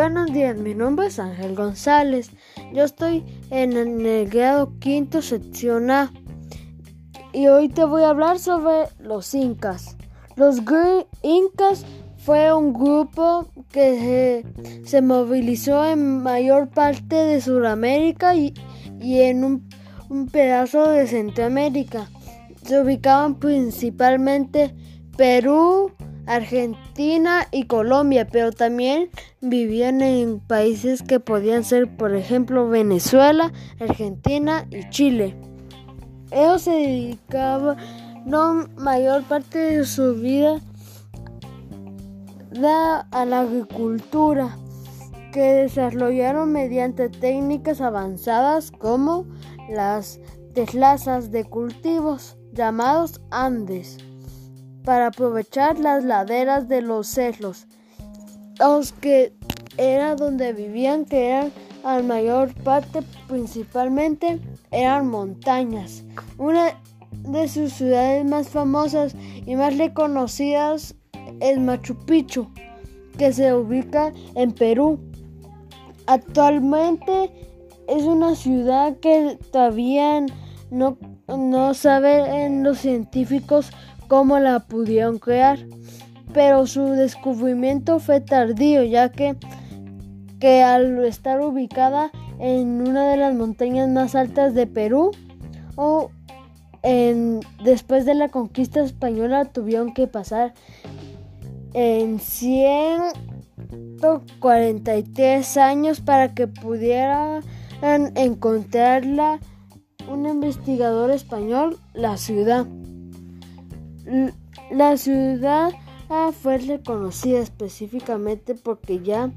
Buenos días, mi nombre es Ángel González. Yo estoy en el grado quinto sección A y hoy te voy a hablar sobre los incas. Los incas fue un grupo que se, movilizó en mayor parte de Sudamérica y, en un, un pedazo de Centroamérica. Se ubicaban principalmente Perú, Argentina y Colombia, pero también vivían en países que podían ser, por ejemplo, Venezuela, Argentina y Chile. Ellos se dedicaban la mayor parte de su vida a la agricultura, que desarrollaron mediante técnicas avanzadas como las deslazas de cultivos llamados Andes para aprovechar las laderas de los cerros, los que era donde vivían, que eran a mayor parte principalmente eran montañas. Una de sus ciudades más famosas y más reconocidas es Machu Picchu, que se ubica en Perú. Actualmente es una ciudad que todavía no, no saben los científicos cómo la pudieron crear. Pero su descubrimiento fue tardío, ya que, que al estar ubicada en una de las montañas más altas de Perú, o después de la conquista española tuvieron que pasar en 143 años para que pudieran encontrarla un investigador español la ciudad. La ciudad ah, fue reconocida específicamente porque ya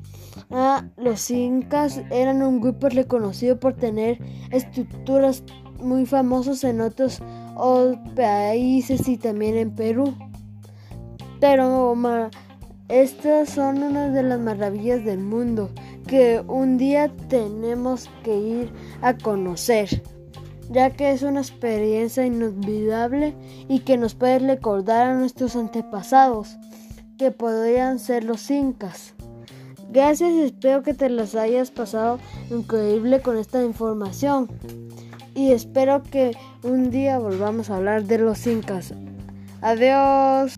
ah, los incas eran un grupo reconocido por tener estructuras muy famosas en otros países y también en Perú. Pero estas son una de las maravillas del mundo que un día tenemos que ir a conocer ya que es una experiencia inolvidable y que nos puede recordar a nuestros antepasados, que podrían ser los incas. Gracias, espero que te las hayas pasado increíble con esta información y espero que un día volvamos a hablar de los incas. Adiós.